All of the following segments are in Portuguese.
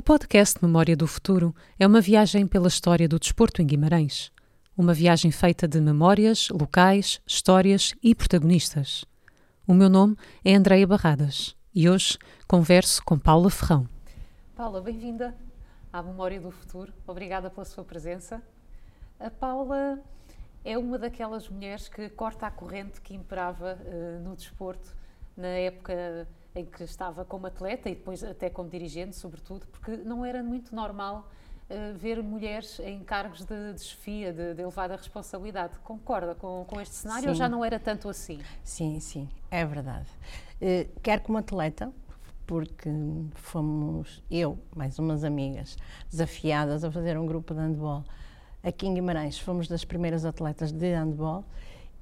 O podcast Memória do Futuro é uma viagem pela história do desporto em Guimarães. Uma viagem feita de memórias, locais, histórias e protagonistas. O meu nome é Andreia Barradas e hoje converso com Paula Ferrão. Paula, bem-vinda à Memória do Futuro. Obrigada pela sua presença. A Paula é uma daquelas mulheres que corta a corrente que imperava uh, no desporto na época em que estava como atleta e depois até como dirigente, sobretudo, porque não era muito normal uh, ver mulheres em cargos de desfia, de, de elevada responsabilidade. Concorda com, com este cenário sim. ou já não era tanto assim? Sim, sim, é verdade. Uh, quer como atleta, porque fomos eu, mais umas amigas, desafiadas a fazer um grupo de handball aqui em Guimarães. Fomos das primeiras atletas de handball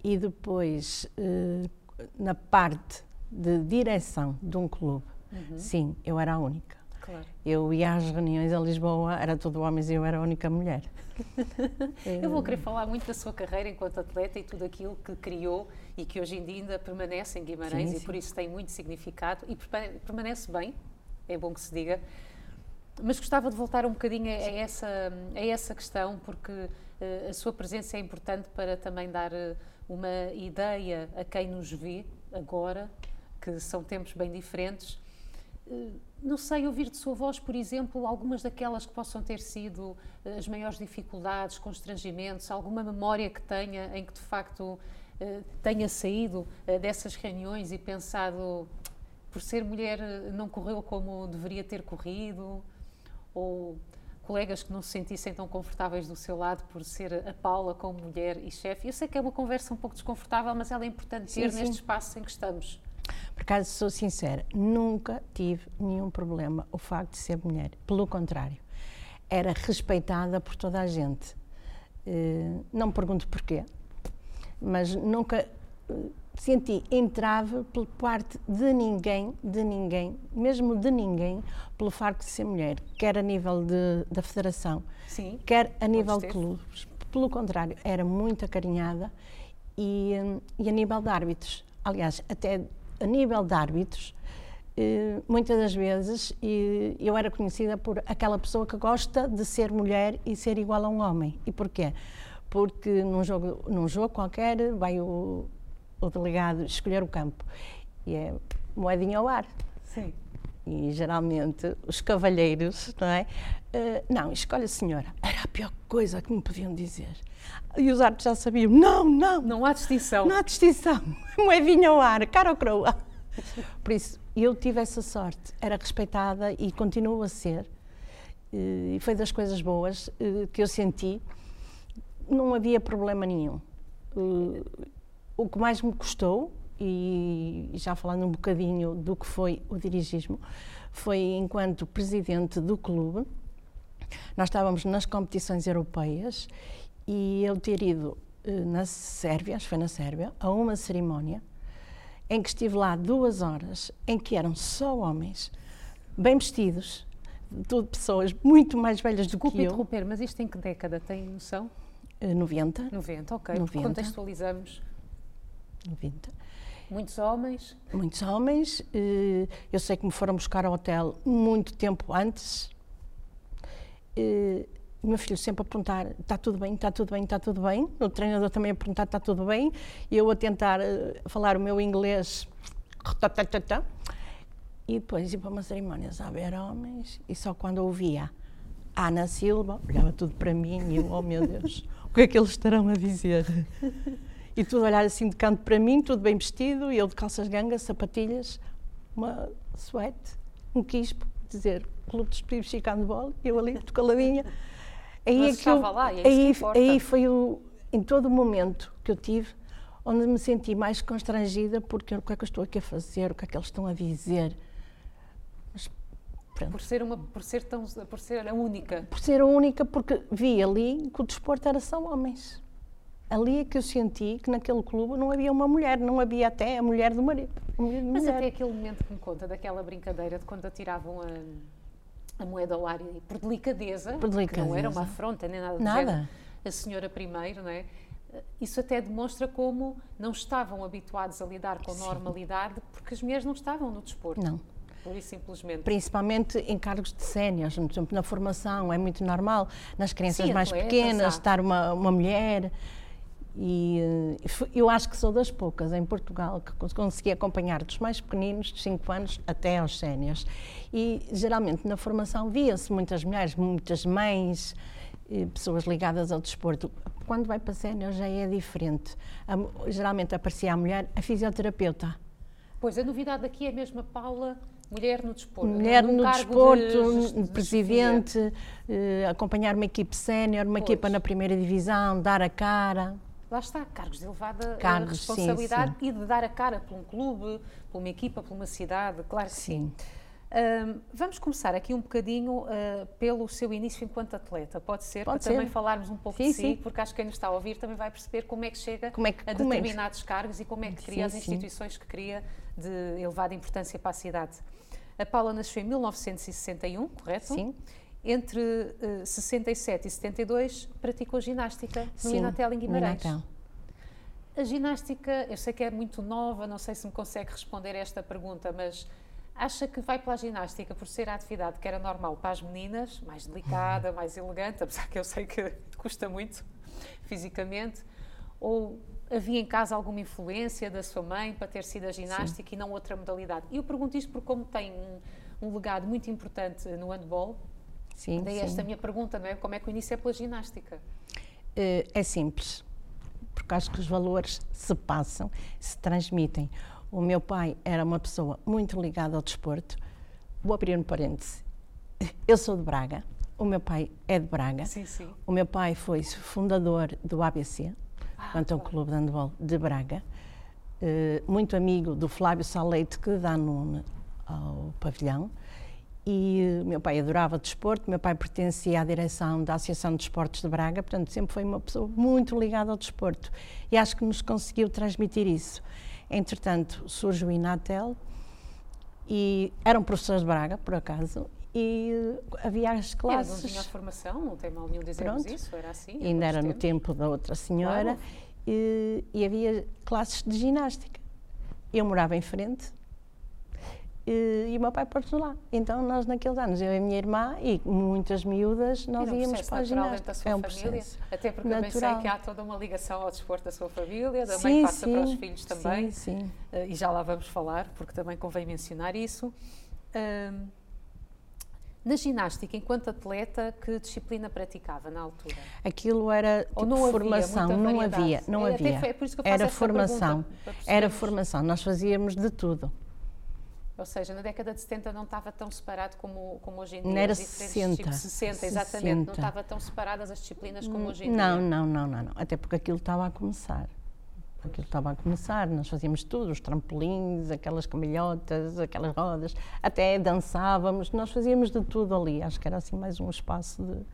e depois, uh, na parte de direção de um clube, uhum. sim, eu era a única. Claro. Eu ia às reuniões a Lisboa, era tudo homens e eu era a única mulher. eu vou querer falar muito da sua carreira enquanto atleta e tudo aquilo que criou e que hoje em dia ainda permanece em Guimarães sim, e sim. por isso tem muito significado e permanece bem, é bom que se diga. Mas gostava de voltar um bocadinho a, essa, a essa questão, porque uh, a sua presença é importante para também dar uh, uma ideia a quem nos vê agora que são tempos bem diferentes. Eh, não sei, ouvir de sua voz, por exemplo, algumas daquelas que possam ter sido eh, as maiores dificuldades, constrangimentos, alguma memória que tenha em que de facto eh, tenha saído dessas reuniões e pensado, por ser mulher, não correu como deveria ter corrido, ou colegas que não se sentissem tão confortáveis do seu lado por ser a Paula como mulher e chefe. Eu sei que é uma conversa um pouco desconfortável, mas ela é importante ter sim, neste espaço em que estamos. Por acaso, sou sincera, nunca tive nenhum problema o facto de ser mulher. Pelo contrário, era respeitada por toda a gente. Uh, não me pergunto porquê, mas nunca uh, senti entrave por parte de ninguém, de ninguém, mesmo de ninguém, pelo facto de ser mulher, quer a nível de, da federação, Sim, quer a nível de clubes. Pelo contrário, era muito acarinhada e, eh, e a nível de árbitros. Aliás, até a nível de árbitros, eh, muitas das vezes eu era conhecida por aquela pessoa que gosta de ser mulher e ser igual a um homem. E porquê? Porque num jogo, num jogo qualquer vai o, o delegado escolher o campo e é moedinha ao ar. Sim. E geralmente os cavalheiros, não é? Uh, não, escolhe a senhora. Era a pior coisa que me podiam dizer. E os árbitros já sabiam: não, não. Não há distinção. Não há distinção. Moedinha ao ar, cara ou croa. Por isso, eu tive essa sorte. Era respeitada e continuo a ser. Eh, e foi das coisas boas eh, que eu senti. Não havia problema nenhum. O que mais me custou, e já falando um bocadinho do que foi o dirigismo, foi enquanto presidente do clube. Nós estávamos nas competições europeias e eu ter ido uh, na Sérvia, acho que foi na Sérvia, a uma cerimónia em que estive lá duas horas, em que eram só homens, bem vestidos, tudo pessoas muito mais velhas do Desculpe que eu. interromper, mas isto em que década tem noção? Uh, 90. 90, ok. 90. Contextualizamos. 90. Muitos homens? Muitos homens. Uh, eu sei que me foram buscar ao hotel muito tempo antes. O meu filho sempre a perguntar: está tudo bem, está tudo bem, está tudo bem. O treinador também a perguntar: está tudo bem. E eu a tentar uh, falar o meu inglês. E depois ia para uma cerimónia, sabe? Era homens. E só quando ouvia Ana Silva, olhava tudo para mim e eu, oh meu Deus, o que é que eles estarão a dizer? E tudo olhar assim de canto para mim, tudo bem vestido, e eu de calças gangas, sapatilhas, uma suete, um quispo, dizer Clube dos Pibes de e eu ali, muito caladinha. Aí Mas é que eu, lá, é aí, aí foi o, em todo o momento que eu tive onde me senti mais constrangida porque o que é que eu estou aqui a fazer, o que é que eles estão a dizer. Mas, por ser uma por ser tão por ser a única por ser a única porque vi ali que o desporto era só homens ali é que eu senti que naquele clube não havia uma mulher não havia até a mulher do marido mulher mas mulher. até aquele momento que me conta daquela brincadeira de quando atiravam a a moeda ao ar por delicadeza, por delicadeza. não era uma afronta nem nada, nada. Género, a senhora primeiro, não é? Isso até demonstra como não estavam habituados a lidar com Sim. normalidade porque as mulheres não estavam no desporto. Não. Principalmente em cargos de séniores, por exemplo, na formação, é muito normal, nas crianças Sim, mais pequenas, estar uma, uma mulher. E eh, eu acho que sou das poucas em Portugal que consegui acompanhar dos mais pequeninos, de 5 anos, até aos séniores. E geralmente na formação via-se muitas mulheres, muitas mães, eh, pessoas ligadas ao desporto. Quando vai para sénior já é diferente. Geralmente aparecia a mulher, a fisioterapeuta. Pois, a novidade aqui é mesmo a Paula Mulher no desporto. Mulher no desporto, de, de presidente, eh, acompanhar uma equipe sénior, uma pois. equipa na primeira divisão, dar a cara. Lá está, cargos de elevada eh, cargos, responsabilidade sim, sim. e de dar a cara por um clube, por uma equipa, por uma cidade, claro que sim. sim. Uh, vamos começar aqui um bocadinho uh, pelo seu início enquanto atleta, pode ser? Pode para ser. também falarmos um pouco sim, de si, sim. porque acho que quem nos está a ouvir também vai perceber como é que chega é que, a determinados é que... cargos e como é que cria sim, as instituições que cria de elevada importância para a cidade. A Paula nasceu em 1961, correto? Sim. Entre uh, 67 e 72 praticou ginástica no Inatel em Guimarães. A ginástica, eu sei que é muito nova, não sei se me consegue responder a esta pergunta, mas acha que vai pela ginástica por ser a atividade que era normal para as meninas, mais delicada, mais elegante, apesar que eu sei que custa muito fisicamente, ou havia em casa alguma influência da sua mãe para ter sido a ginástica Sim. e não outra modalidade? E eu pergunto isto porque como tem um, um legado muito importante no handball, sim, daí sim. esta minha pergunta, não é? Como é que o início é pela ginástica? Eh, é simples, porque acho que os valores se passam, se transmitem. O meu pai era uma pessoa muito ligada ao desporto. Vou abrir um parêntese. Eu sou de Braga, o meu pai é de Braga. Sim, sim. O meu pai foi fundador do ABC, ah, quanto ao Clube de Handball de Braga. Uh, muito amigo do Flávio Saleite, que dá nome ao pavilhão. E meu pai adorava desporto, meu pai pertencia à direção da Associação de Desportos de Braga, portanto sempre foi uma pessoa muito ligada ao desporto. E acho que nos conseguiu transmitir isso. Entretanto, surge o Inatel e eram professores de Braga, por acaso, e havia as classes. não tinha formação, não tem mal nenhum dizermos Pronto. isso, era assim? Ainda era no tempo da outra senhora, claro. e, e havia classes de ginástica. Eu morava em frente, e, o meu pai pôs lá. Então, nós naqueles anos, eu e a minha irmã e muitas miúdas, nós íamos para a ginástica. Da sua é um família, processo até porque natural. eu pensei que há toda uma ligação ao desporto da sua família, da mãe passa sim, para os filhos também. Sim, sim. Uh, e já lá vamos falar, porque também convém mencionar isso. Uh, na ginástica, enquanto atleta, que disciplina praticava na altura? Aquilo era tipo, não formação, não havia, não é, havia. Foi, é era formação, era formação. Nós fazíamos de tudo. Ou seja, na década de 70 não estava tão separado como, como hoje em dia. Não era 60. 60, exatamente. 60. Não estava tão separadas as disciplinas como hoje em não, dia. Não, não, não, não. Até porque aquilo estava a começar. Aquilo estava a começar, nós fazíamos tudo, os trampolins, aquelas camilhotas, aquelas rodas, até dançávamos, nós fazíamos de tudo ali. Acho que era assim mais um espaço de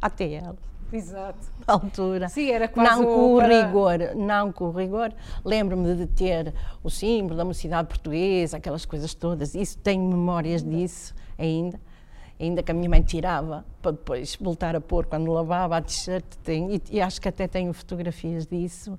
ATL. Exato. altura. Sim, era quase não com o para... rigor, não com o rigor. Lembro-me de ter o símbolo da mocidade portuguesa, aquelas coisas todas. Isso tenho memórias disso ainda. Ainda que a minha mãe tirava para depois voltar a pôr quando lavava a t-shirt. E, e, acho que até tenho fotografias disso.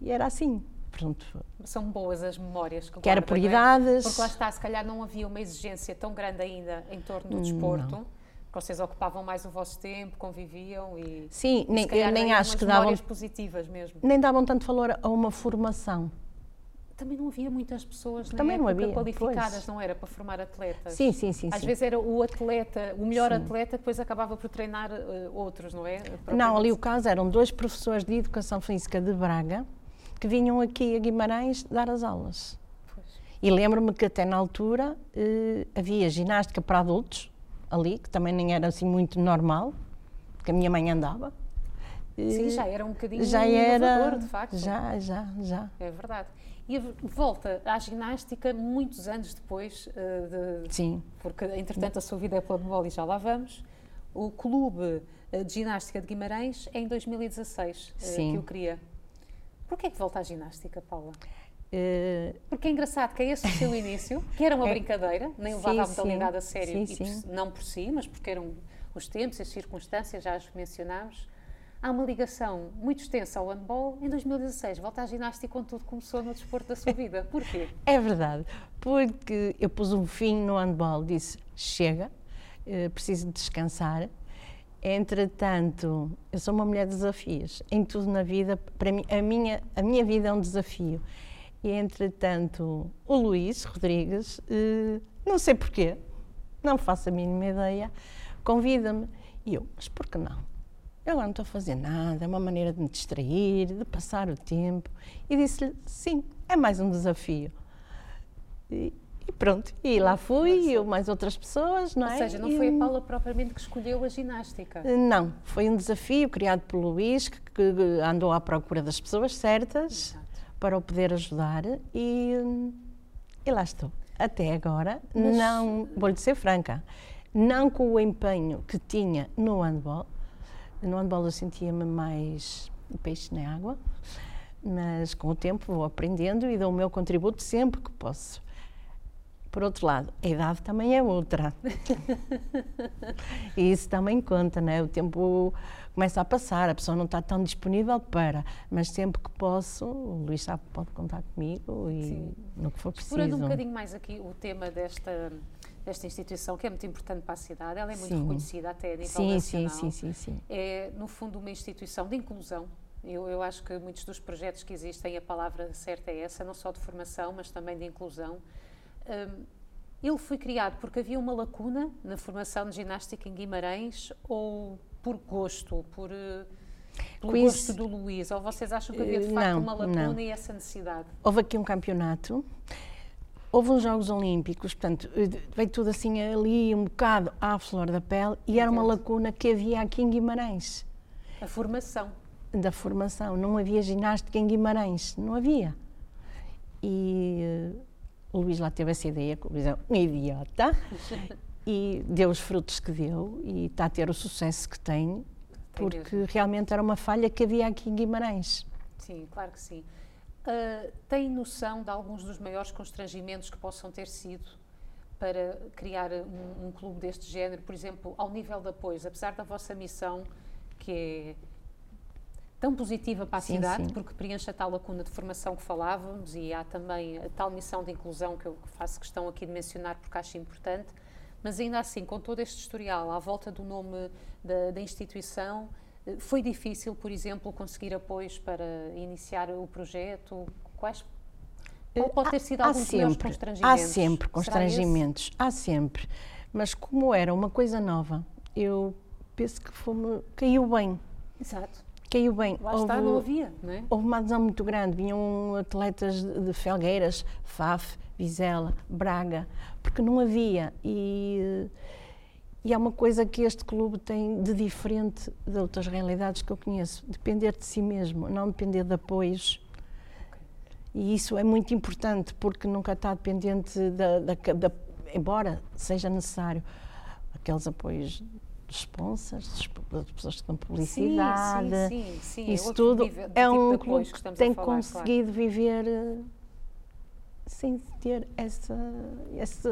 E, era assim. Pronto. São boas as memórias que, que era por é? Porque lá está, se calhar não havia uma exigência tão grande ainda em torno do desporto. Não vocês ocupavam mais o vosso tempo, conviviam e. Sim, nem, eu nem acho que davam. positivas mesmo. Nem davam tanto valor a uma formação. Também não havia muitas pessoas Também não havia, qualificadas, pois. não era para formar atletas. Sim, sim, sim. Às sim. vezes era o atleta, o melhor sim. atleta, depois acabava por treinar uh, outros, não é? Não, ali o caso eram dois professores de educação física de Braga que vinham aqui a Guimarães dar as aulas. Pois. E lembro-me que até na altura uh, havia ginástica para adultos, ali, que também nem era assim muito normal, que a minha mãe andava. Sim, já era um bocadinho já era, de facto. Já, já, já. É verdade. E volta à ginástica muitos anos depois uh, de... Sim. Porque, entretanto, a sua vida é pela bola e já lá vamos. O Clube eh, de Ginástica de Guimarães é em 2016 uh, Sim. que eu queria. Porquê é que volta à ginástica, Paula? Uh, porque é engraçado que é esse o seu início, que era uma é, brincadeira, nem levava a modalidade a sério, sim, sim. não por si, mas porque eram os tempos, as circunstâncias, já as mencionámos. há uma ligação muito extensa ao handball. Em 2016, volta à ginástica quando tudo começou no desporto da sua vida. Porquê? É verdade, porque eu pus um fim no handball, disse chega, eh, preciso descansar. Entretanto, eu sou uma mulher de desafios. Em tudo na vida, para mim, a minha, a minha vida é um desafio. E, entretanto, o Luís Rodrigues, eh, não sei porquê, não faço a mínima ideia, convida-me. E eu, mas por que não? Eu agora não estou a fazer nada, é uma maneira de me distrair, de passar o tempo. E disse-lhe, sim, é mais um desafio. E, e pronto, e lá fui, eu mais outras pessoas, não é? Ou seja, não foi a Paula propriamente que escolheu a ginástica? Não, foi um desafio criado pelo Luís, que, que andou à procura das pessoas certas Exato. Para o poder ajudar e, e lá estou. Até agora, Mas... não, vou-lhe ser franca, não com o empenho que tinha no handball, no handball eu sentia-me mais peixe na água, mas com o tempo vou aprendendo e dou o meu contributo sempre que posso. Por outro lado, a idade também é outra. e isso também conta, né? O tempo começa a passar, a pessoa não está tão disponível para, mas sempre que posso, o Luís sabe pode contar comigo e Sim. no que for preciso. Explorando um bocadinho mais aqui o tema desta desta instituição, que é muito importante para a cidade. Ela é muito sim. reconhecida até a nível sim, nacional. Sim, sim, sim, É, no fundo, uma instituição de inclusão. Eu, eu, acho que muitos dos projetos que existem, a palavra certa é essa, não só de formação, mas também de inclusão. Um, ele foi criado porque havia uma lacuna na formação de ginástica em Guimarães ou por gosto, por, uh, pelo gosto do Luís? Ou vocês acham que havia de facto não, uma lacuna não. e essa necessidade? Houve aqui um campeonato houve uns Jogos Olímpicos, portanto, eh, veio tudo assim ali, um bocado à flor da pele, e era uma lacuna que havia aqui em Guimarães. A formação. Da formação. Não havia ginástica em Guimarães, não havia. E o Luís lá teve essa ideia, que o Luís é um idiota, e deu os frutos que deu, e está a ter o sucesso que tem, porque realmente era uma falha que havia aqui em Guimarães. Sim, claro que sim. Uh, tem noção de alguns dos maiores constrangimentos que possam ter sido para criar um, um, clube deste género, por exemplo, ao nível de apoios, apesar da vossa missão, que é tão positiva para a sim, cidade, sim. porque preenche a tal lacuna de formação que falávamos e há também a tal missão de inclusão que eu faço questão aqui de mencionar porque acho importante, mas ainda assim, com todo este historial à volta do nome da, da instituição, foi difícil, por exemplo, conseguir apoios para iniciar o projeto? Quais qual pode ter sido algum dos constrangimentos? Há sempre constrangimentos, há sempre. Mas como era uma coisa nova, eu penso que foi, caiu bem. Exato. Caiu bem. Lá houve, está, não havia, não é? Houve uma adesão muito grande. Vinham atletas de Felgueiras, Faf, Vizela, Braga, porque não havia. E e há uma coisa que este clube tem de diferente de outras realidades que eu conheço: depender de si mesmo, não depender de apoios. E isso é muito importante porque nunca está dependente da, da, da embora seja necessário aqueles apoios sponsors, das pessoas que dão publicidade, sim, sim, sim, isso tudo é tipo um clube que, tem falar, conseguido claro. viver eh, sem ter essa, esse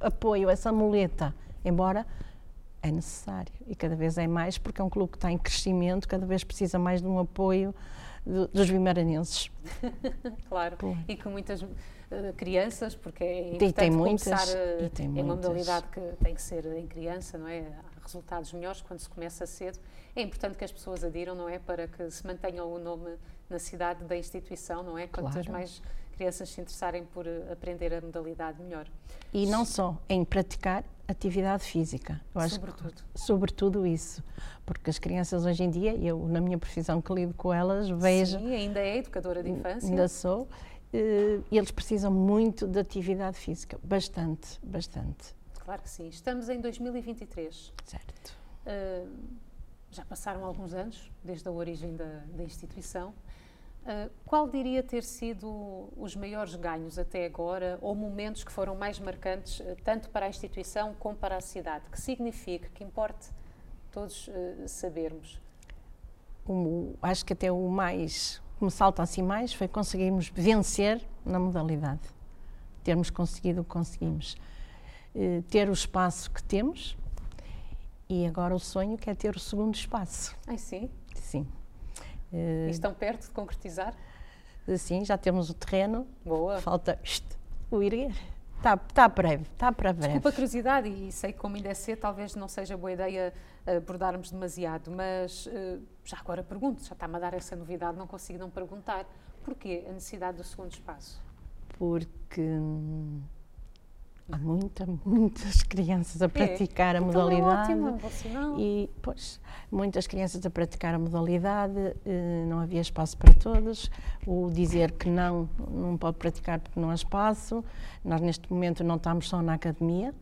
apoio, essa muleta, embora é necessário e cada vez é mais porque é um clube que está em crescimento, cada vez precisa mais de um apoio do, dos vimaranenses. claro, Pô. e com muitas uh, crianças, porque é importante tem muitas, começar uh, tem é uma modalidade que tem que ser em criança, não é? Resultados melhores quando se começa cedo. É importante que as pessoas adiram, não é? Para que se mantenham o nome na cidade da instituição, não é? Quantas claro. mais crianças se interessarem por uh, aprender a modalidade melhor. E não só em praticar atividade física. Eu sobretudo. Que, sobretudo isso. Porque as crianças hoje em dia, eu na minha profissão que lido com elas, vejo... Sim, ainda é educadora de infância. Ainda sou. Uh, eles precisam muito de atividade física. Bastante, bastante. Claro que sim. Estamos em 2023. Certo. Uh, já passaram alguns anos desde a origem da, da instituição. Uh, qual diria ter sido os maiores ganhos até agora, ou momentos que foram mais marcantes, uh, tanto para a instituição como para a cidade? Que significa, que importe todos uh, sabermos? Acho que até o mais, que me salta assim mais, foi conseguirmos vencer na modalidade. Termos conseguido o que conseguimos. Ter o espaço que temos e agora o sonho que é ter o segundo espaço. Ai, sim? sim. Uh, estão perto de concretizar? Sim, já temos o terreno. Boa. Falta o ir. Está, está breve, está para breve. Desculpa a curiosidade, e sei que como ainda é cedo, talvez não seja boa ideia abordarmos demasiado, mas já agora pergunto, já está-me a dar essa novidade, não consigo não perguntar. Porquê a necessidade do segundo espaço? Porque hum, há muita, muitas crianças a é. praticar é. a então modalidade. É ótimo, e, pois, muitas crianças a praticar a modalidade, eh, não havia espaço para todos. O dizer que não, não pode praticar porque não há espaço. Nós, neste momento, não estamos só na academia.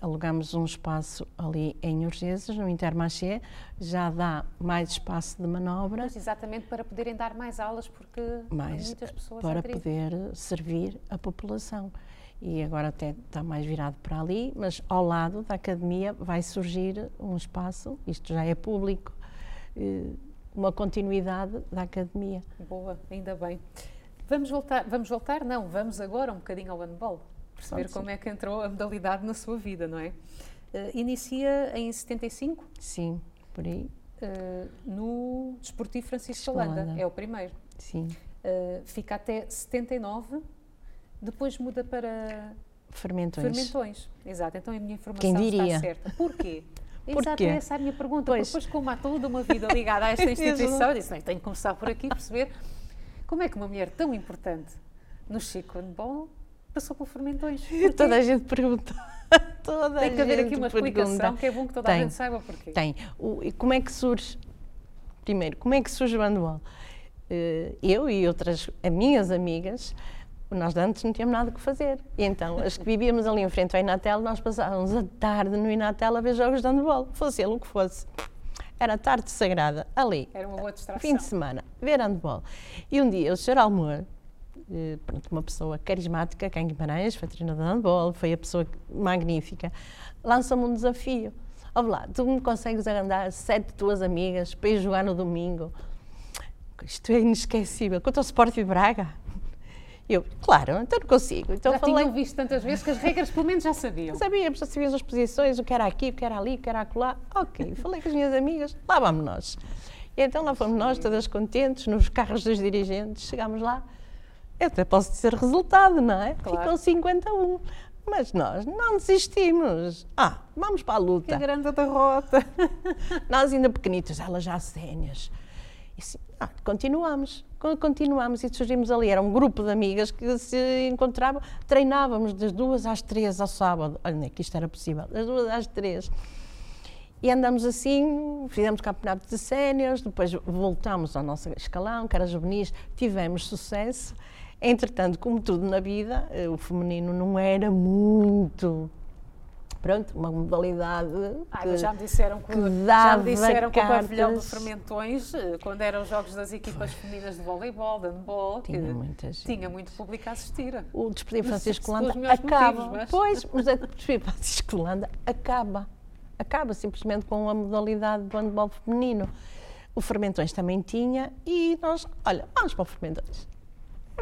Alugamos um espaço ali em Urgências, no Intermarché, já dá mais espaço de manobra. Mas exatamente para poderem dar mais aulas, porque mais, muitas pessoas Para poder servir a população e agora até está mais virado para ali, mas ao lado da academia vai surgir um espaço, isto já é público, eh, uma continuidade da academia. Boa, ainda bem. Vamos voltar, vamos voltar? Não, vamos agora um bocadinho ao handball, perceber como é que entrou a modalidade na sua vida, não é? Uh, inicia em 75? Sim, por aí. Uh, no Desportivo Francisco Holanda, é o primeiro. Sim. Uh, fica até 79 depois muda para fermentões. Fermentões, exato. Então a minha informação Quem diria? está certa. Porquê? Exato, essa é a minha pergunta. Pois. Depois, como há toda uma vida ligada a esta instituição, eu disse, não, tenho que começar por aqui, perceber como é que uma mulher tão importante no Chico Bom passou por fermentões. Porquê? Toda a gente pergunta. Toda Tem que haver aqui uma pergunta. explicação que é bom que toda Tem. a gente saiba porquê. Tem. O, e como é que surge? Primeiro, como é que surge o manual? Uh, eu e outras minhas amigas nós antes não tínhamos nada que fazer. E então, as que vivíamos ali em frente ao Inatel, nós passávamos a tarde no Inatel a ver jogos de handball, fosse ele o que fosse. Era tarde sagrada, ali. Era uma boa distração. Fim de semana, ver handball. E um dia o Sr. Almor, eh, pronto, uma pessoa carismática, cá em Guimarães, foi treinador de handball, foi a pessoa magnífica, lança-me um desafio. Olha lá, tu me consegues arrendar sete tuas amigas para ir jogar no domingo? Isto é inesquecível. Contra o Sport de Braga? Eu, claro, então não consigo. Então já falei... tinham visto tantas vezes que as regras pelo menos já sabiam. Sabíamos, já sabíamos as posições, o que era aqui, o que era ali, o que era acolá. Ok, falei com as minhas amigas, lá vamos nós. E então lá fomos nós, todas contentes, nos carros dos dirigentes, chegámos lá. Eu até posso dizer resultado, não é? Claro. Ficou 51. Mas nós não desistimos. Ah, vamos para a luta. Que grande derrota. nós ainda pequenitos, elas já sénias. E assim, ah, continuamos, continuamos e surgimos ali. Era um grupo de amigas que se encontravam, treinávamos das duas às três ao sábado. Olha, nem que isto era possível, das duas às três. E andamos assim, fizemos campeonato de séniores, depois voltamos ao nosso escalão, que era juvenis, tivemos sucesso. Entretanto, como tudo na vida, eh, o feminino não era muito pronto, uma modalidade que, já me disseram que, que já me disseram que o pavilhão de Fermentões, eh, quando eram os jogos das equipas femininas de voleibol, de handball, tinha, muita gente. tinha muito público a assistir. O Desportivo Francisco Landa acaba, motivos, mas... pois, mas o Desportivo Francisco Landa acaba, acaba simplesmente com a modalidade do handball feminino. O Fermentões também tinha e nós, olha, vamos para o Fermentões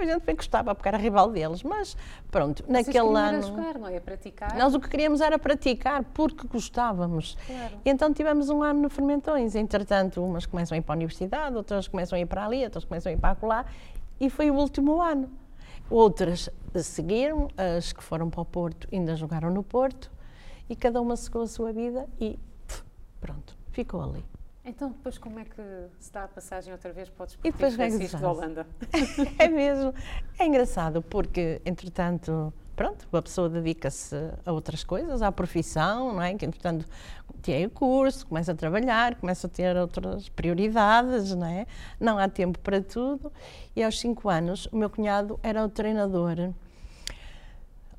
a gente bem gostava, porque era rival deles, mas pronto, Vocês naquele ano. jogar, não é? Praticar. Nós o que queríamos era praticar, porque gostávamos. Claro. Então tivemos um ano no Fermentões. Entretanto, umas começam a ir para a universidade, outras começam a ir para ali, outras começam a ir para lá, e foi o último ano. Outras seguiram, as que foram para o Porto ainda jogaram no Porto, e cada uma seguiu a sua vida e pronto, ficou ali. Então, depois, como é que se dá a passagem outra vez para o desportivo e depois Francisco de Holanda? é mesmo. É engraçado, porque, entretanto, pronto, a pessoa dedica-se a outras coisas, à profissão, não é? Que, entretanto, tem o curso, começa a trabalhar, começa a ter outras prioridades, não é? Não há tempo para tudo. E aos cinco anos, o meu cunhado era o treinador,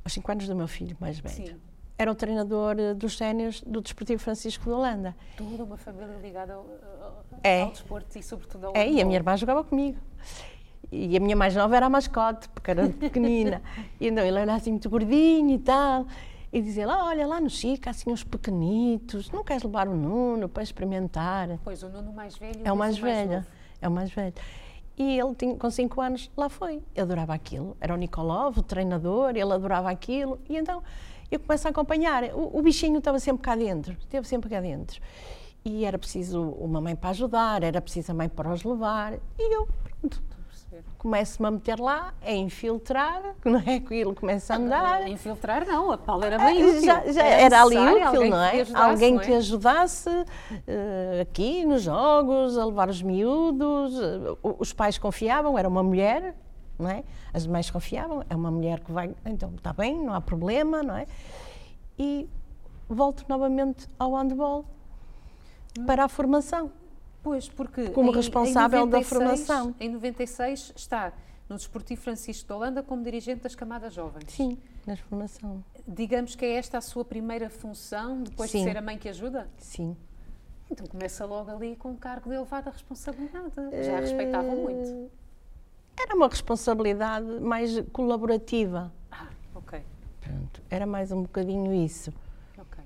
aos cinco anos do meu filho mais velho. Sim era o treinador eh, dos sénios do Desportivo Francisco de Holanda. Toda uma família ligada ao, ao, é. ao desporto e sobretudo ao É, e a minha irmã jogava comigo. E a minha mais nova era a mascote, porque era pequenina. e então ele era assim muito gordinho e tal. E dizia lá, olha, lá no Chico há assim uns pequenitos, não queres levar o Nuno para experimentar? Pois, o Nuno mais velho. É o mais velho, mais é o mais velho. E ele, tinha, com 5 anos, lá foi. Eu adorava aquilo. Era o Nikolov, o treinador, ele adorava aquilo. E então eu começo a acompanhar. O, o bichinho estava sempre cá dentro, esteve sempre cá dentro. E era preciso uma mãe para ajudar, era preciso a mãe para os levar. E eu, pronto, começo-me a meter lá, a infiltrar, não é? Aquilo começa a andar. A infiltrar não, a Paula era bem útil. Já, já era, era ali útil, não é? alguém não é? que ajudasse uh, aqui nos jogos, a levar os miúdos. Uh, os pais confiavam, era uma mulher, não é? As mães confiavam, é uma mulher que vai, então está bem, não há problema, não é? E volto novamente ao handball para a formação. Pois, porque como em, responsável em 96, da formação. Em 96 está no Desportivo Francisco de Holanda como dirigente das camadas jovens. Sim, na formação. Digamos que é esta a sua primeira função depois Sim. de ser a mãe que ajuda? Sim. Então começa logo ali com um cargo de elevada responsabilidade. Já a respeitavam eh, muito. Era uma responsabilidade mais colaborativa. Ah, ok. Pronto, era mais um bocadinho isso. Ok.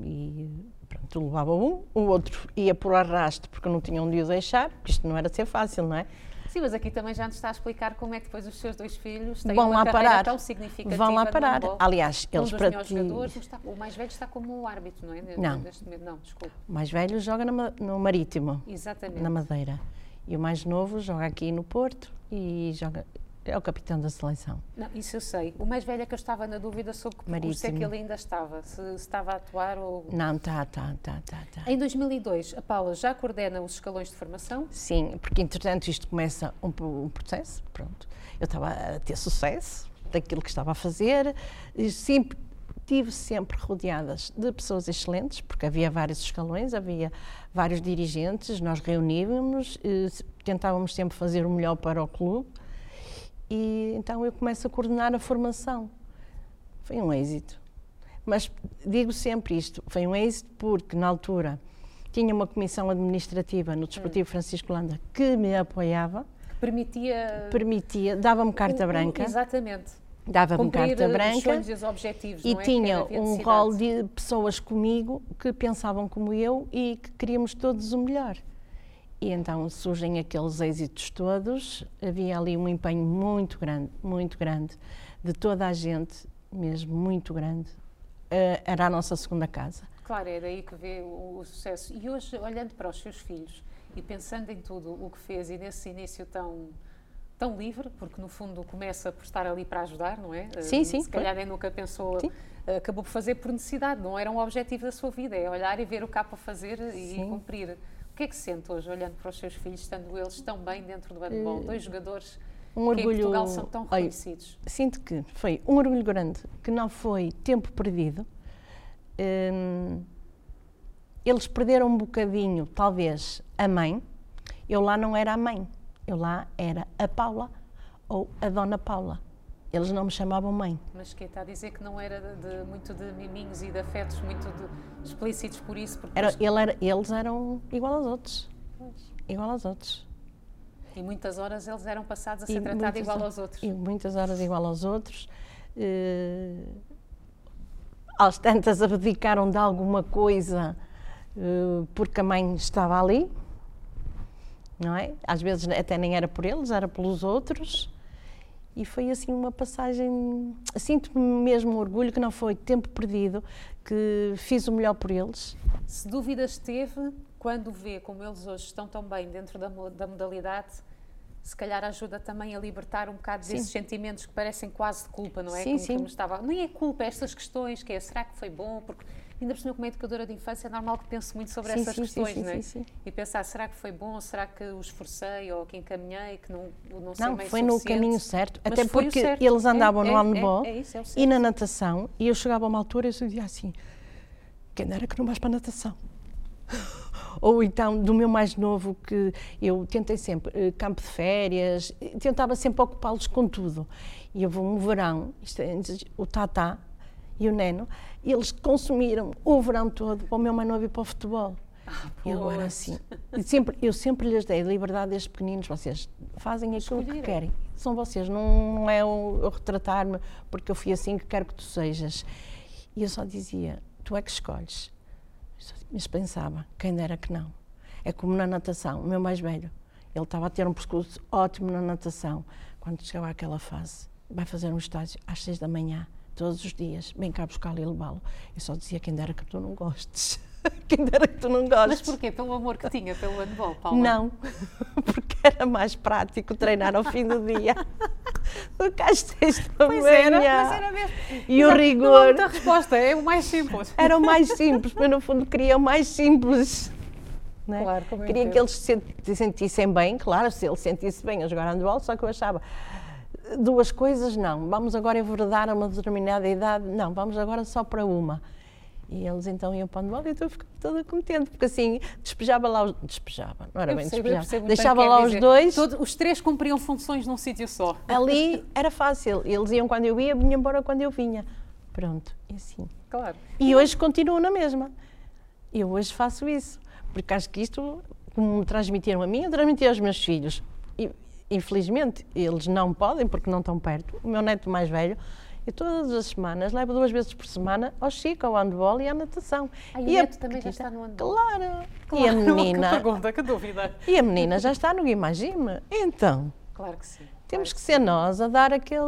E Pronto, levava um, o outro ia por arrasto porque não tinha onde o deixar, porque isto não era ser fácil, não é? Sim, mas aqui também já nos está a explicar como é que depois os seus dois filhos têm Vão uma lá parar. tão significativa Vão lá parar. Aliás, um eles dos para ti... o mais velho está como árbitro, não é? Não. Neste não, desculpa. O mais velho joga no, no Marítimo, Exatamente. na Madeira. E o mais novo joga aqui no Porto e joga é o capitão da seleção. Não, isso eu sei. O mais velho é que eu estava na dúvida sobre que curso é que ele ainda estava, se, se estava a atuar ou... Não, está, está, está, está. Tá. Em 2002, a Paula já coordena os escalões de formação? Sim, porque entretanto isto começa um, um processo, pronto. Eu estava a ter sucesso daquilo que estava a fazer, sempre tive sempre rodeadas de pessoas excelentes, porque havia vários escalões, havia vários dirigentes, nós reuníamos, tentávamos sempre fazer o melhor para o clube e então eu começo a coordenar a formação. Foi um êxito. Mas digo sempre isto: foi um êxito porque, na altura, tinha uma comissão administrativa no Desportivo hum. Francisco Landa que me apoiava. Que permitia. Permitia, dava-me carta branca. Exatamente. Dava-me carta branca. E, e é? tinha um rol de pessoas comigo que pensavam como eu e que queríamos todos o melhor. E então surgem aqueles êxitos todos. Havia ali um empenho muito grande, muito grande, de toda a gente, mesmo muito grande. Uh, era a nossa segunda casa. Claro, é daí que vê o, o, sucesso. E hoje, olhando para os seus filhos e pensando em tudo o que fez e nesse início tão tão livre, porque no fundo começa por estar ali para ajudar, não é? Sim, uh, sim. Se calhar nem nunca pensou, uh, acabou por fazer por necessidade, não era um objetivo da sua vida, é olhar e ver o que há para fazer sim. e cumprir. O que é que sente hoje, olhando para os seus filhos, estando eles tão bem dentro do handball? Uh, Dois jogadores um orgulho, que em Portugal são tão reconhecidos. Olha, sinto que foi um orgulho grande, que não foi tempo perdido. Um, eles perderam um bocadinho, talvez, a mãe. Eu lá não era a mãe, eu lá era a Paula ou a Dona Paula. Eles não me chamavam mãe. Mas que está a dizer que não era de, de, muito de miminhos e de afetos muito de, explícitos por isso? Porque era, ele era, eles eram igual aos outros. Pois. Igual aos outros. E muitas horas eles eram passados a ser tratados igual aos outros. E muitas horas igual aos outros. Uh, às tantas abdicaram de alguma coisa uh, porque a mãe estava ali, não é? Às vezes até nem era por eles, era pelos outros. E foi assim uma passagem. Sinto-me mesmo orgulho que não foi tempo perdido, que fiz o melhor por eles. Se dúvidas teve, quando vê como eles hoje estão tão bem dentro da, da modalidade, se calhar ajuda também a libertar um bocado desses sentimentos que parecem quase de culpa, não é? Sim, como, sim. Como estava. Nem é culpa, é estas questões, que é será que foi bom? Porque ainda por cima, como educadora de infância, é normal que pense muito sobre sim, essas sim, questões, sim, não é? Sim, E pensar, será que foi bom, será que os esforcei ou que encaminhei, que não, não sei Não, foi no caminho certo, Mas até porque certo. eles andavam é, no handball é, é, é e na natação, e eu chegava a uma altura e eu dizia assim, quem era que não vais para a natação? ou então do meu mais novo que eu tentei sempre eh, campo de férias, tentava sempre ocupá-los com tudo. E eu vou um verão, isto, é, o Tata e o Neno, eles consumiram o verão todo para o meu mais novo ir para o futebol. Ah, e agora assim, sempre, eu sempre lhes dei liberdade desde pequeninos, vocês fazem aquilo que querem, são vocês, não, não é eu retratar-me porque eu fui assim que quero que tu sejas. E eu só dizia, tu é que escolhes. Mas pensava, quem dera que não. É como na natação, o meu mais velho, ele estava a ter um percurso ótimo na natação. Quando chegava àquela fase, vai fazer um estágio às seis da manhã, todos os dias, vem cá buscá-lo e levá-lo. Eu só dizia quem dera que tu não gostes. Quem dera que tu não gostes. Mas porquê? Pelo amor que tinha pelo handball, Paula? Não, porque era mais prático treinar ao fim do dia do que às seis da Pois manhã. era, mas era mesmo. E o Exato, Não há rigor. muita resposta, é o mais simples. Era o mais simples, mas no fundo queria o mais simples. não é? Claro, Queria que eles se sentissem bem, claro, se ele sentisse bem a jogar handball, só que eu achava duas coisas não, vamos agora enverdar a uma determinada idade, não, vamos agora só para uma. E eles então iam para o handball e eu ficava toda contente, porque assim despejava lá os. Despejava, não era Eu bem percebo, despejava. percebo Deixava lá quer os dizer. dois. Todo- os três cumpriam funções num sítio só. Ali era fácil. Eles iam quando eu ia, vinham embora quando eu vinha. Pronto, e assim. Claro. E hoje continuo na mesma. Eu hoje faço isso. Porque acho que isto, como me transmitiram a mim, eu transmiti aos meus filhos. E, infelizmente, eles não podem porque não estão perto. O meu neto mais velho, eu todas as semanas levo duas vezes por semana ao Chico, ao handball e à natação. Ah, e o a neto também já está no handball? Claro. E a Claro, menina, Que pergunta, que dúvida. e a menina já está no Imagine. Então, Claro que sim. temos claro que ser nós a dar aquele...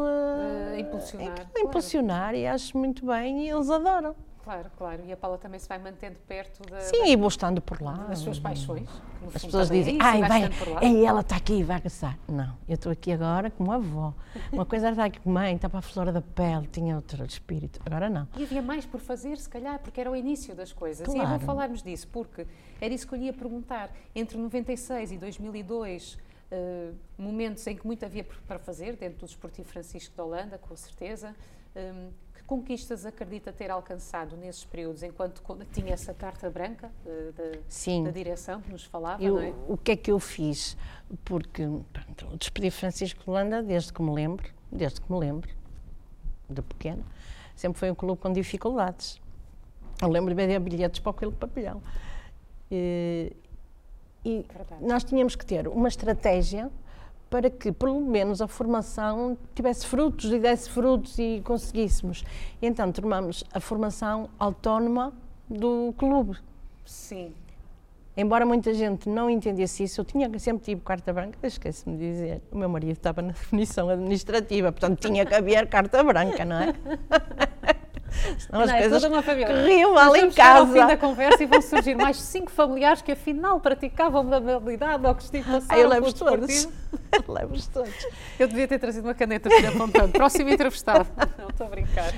Eh, impulsionar, a claro. impulsionar e acho muito bem e eles adoram. Claro, claro. E a Paula também se vai mantendo perto da, Sim, e vou estando por lá. das suas paixões. As pessoas é dizem, e ai, vai vai, ela está aqui, vai caçar. Não, eu estou aqui agora como avó. Uma coisa era estar aqui com mãe, estava a flor da pele, tinha outro espírito. Agora não. E havia mais por fazer, se calhar, porque era o início das coisas. E é bom Claro. falarmos disso, porque era isso que eu lhe ia perguntar. Entre 96 e 2002, eh, momentos em que muito havia para fazer, dentro do Desportivo Francisco de Holanda, com certeza. Hum, que conquistas acredita ter alcançado nesses períodos, enquanto tinha essa carta branca eh, da, direção que nos falava, Eu- é? O que é que eu fiz? Porque pronto, despedi Francisco de Holanda desde que me lembro, desde que me lembro, de pequena, sempre foi um clube com dificuldades. Eu lembro de bilhetes para aquele papelhão. E, e Verdade. nós tínhamos que ter uma estratégia para que, pelo menos, a formação tivesse frutos e desse frutos e conseguíssemos. Então, tornamos a formação autónoma do clube. Sim. Embora muita gente não entendesse isso, eu tinha sempre tive carta branca, esqueci-me de dizer, o meu marido estava na definição administrativa, portanto tinha que haver carta branca, não é? Senão as Não, é coisas família. corriam Nós mal em chegar ao fim da casa. conversa e vão surgir mais cinco familiares que afinal praticavam da modalidade ou que estimação. Aí eu levo-os todos. levo-os todos. Eu devia ter trazido uma caneta para apontando. Próximo entrevistado. Não, estou a brincar.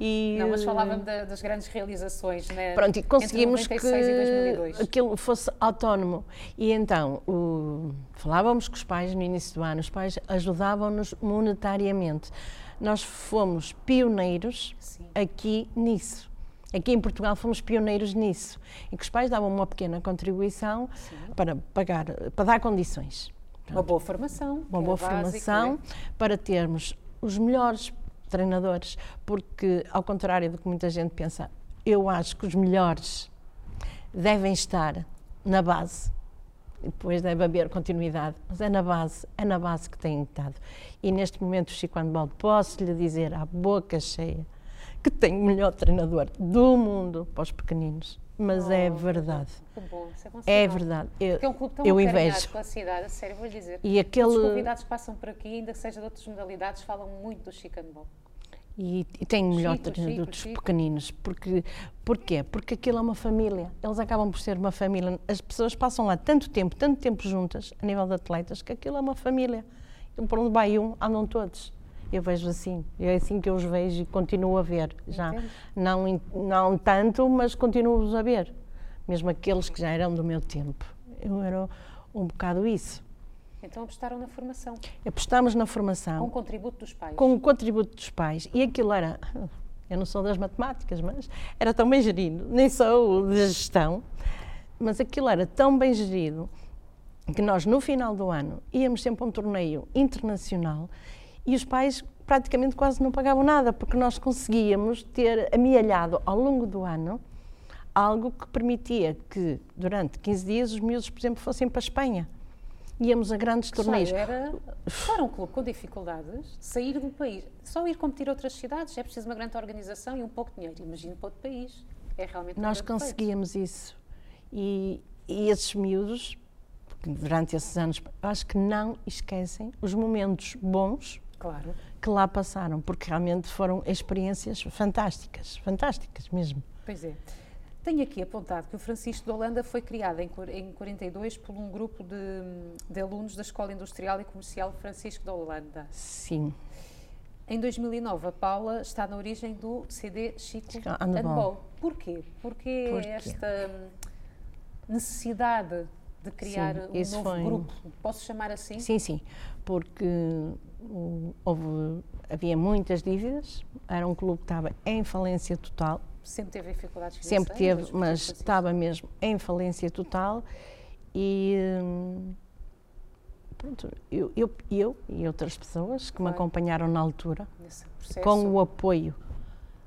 E, Não, mas falava-me da- das grandes realizações, né? Pronto, e conseguimos que 96 2002. aquilo fosse autónomo. E então, o- falávamos com os pais no início do ano, os pais ajudavam-nos monetariamente. Nós fomos pioneiros Sim. Aqui nisso. Aqui em Portugal fomos pioneiros nisso, em que os pais davam uma pequena contribuição para pagar, para dar condições. Uma boa formação. Uma boa é básico, formação para termos os melhores treinadores, porque ao contrário do que muita gente pensa, eu acho que os melhores devem estar na base. Depois deve haver continuidade, mas é na base, é na base que têm estado. E neste momento, o Chico Handball, posso lhe dizer à boca cheia que tem o melhor treinador do mundo para os pequeninos. Mas é Oh, verdade. Que bom, isso é É verdade. Eu, Porque é um clube tão eu invejo. pela cidade, a sério, vou-lhe dizer. E Os aquele. convidados que passam por aqui, ainda que seja de outras modalidades, falam muito do Chico Handball. E, e tem o melhor Chico, treinador dos Chico. pequeninos. Porque, porquê? Porque aquilo é uma família. Eles acabam por ser uma família. As pessoas passam lá tanto tempo, tanto tempo juntas, a nível de atletas, que aquilo é uma família. E por onde vai um, andam todos. Eu vejo assim. É assim que eu os vejo e continuo a ver. Já Entendo. não, não tanto, mas continuo-os a ver. Mesmo aqueles que já eram do meu tempo. Eu era um bocado isso. Então apostaram na formação, Apostamos na com formação o contributo dos pais. com o contributo dos pais. E aquilo era, eu não sou das matemáticas, mas era tão bem gerido, nem sou de gestão, mas aquilo era tão bem gerido que nós, no final do ano, íamos sempre a um torneio internacional e os pais praticamente quase não pagavam nada, porque nós conseguíamos ter amealhado ao longo do ano algo que permitia que, durante 15 dias, os miúdos, por exemplo, fossem para a Espanha. Íamos a grandes Que torneios. Era, era um clube com dificuldades, sair do país. Só ir competir a outras cidades é preciso uma grande organização e um pouco de dinheiro. Imagino para outro país. É realmente Nós conseguíamos isso. E, e esses miúdos, durante esses anos, acho que não esquecem os momentos bons Claro. que lá passaram, porque realmente foram experiências fantásticas, fantásticas mesmo. Pois é. Tenho aqui apontado que o Francisco de Holanda foi criado em, em 42 por um grupo de, de, alunos da Escola Industrial e Comercial Francisco de Holanda. Sim. Em 2009, a Paula está na origem do CD Chico Handball. Porquê? Porquê Por esta necessidade de criar sim, um novo foi... grupo? Posso chamar assim? Sim, sim. Porque houve, havia muitas dívidas, era um clube que estava em falência total Sempre teve dificuldades financeiras? Sempre teve, mas estava mesmo em falência total e hum, pronto, eu, eu, eu, e outras pessoas que claro. me acompanharam na altura, com o apoio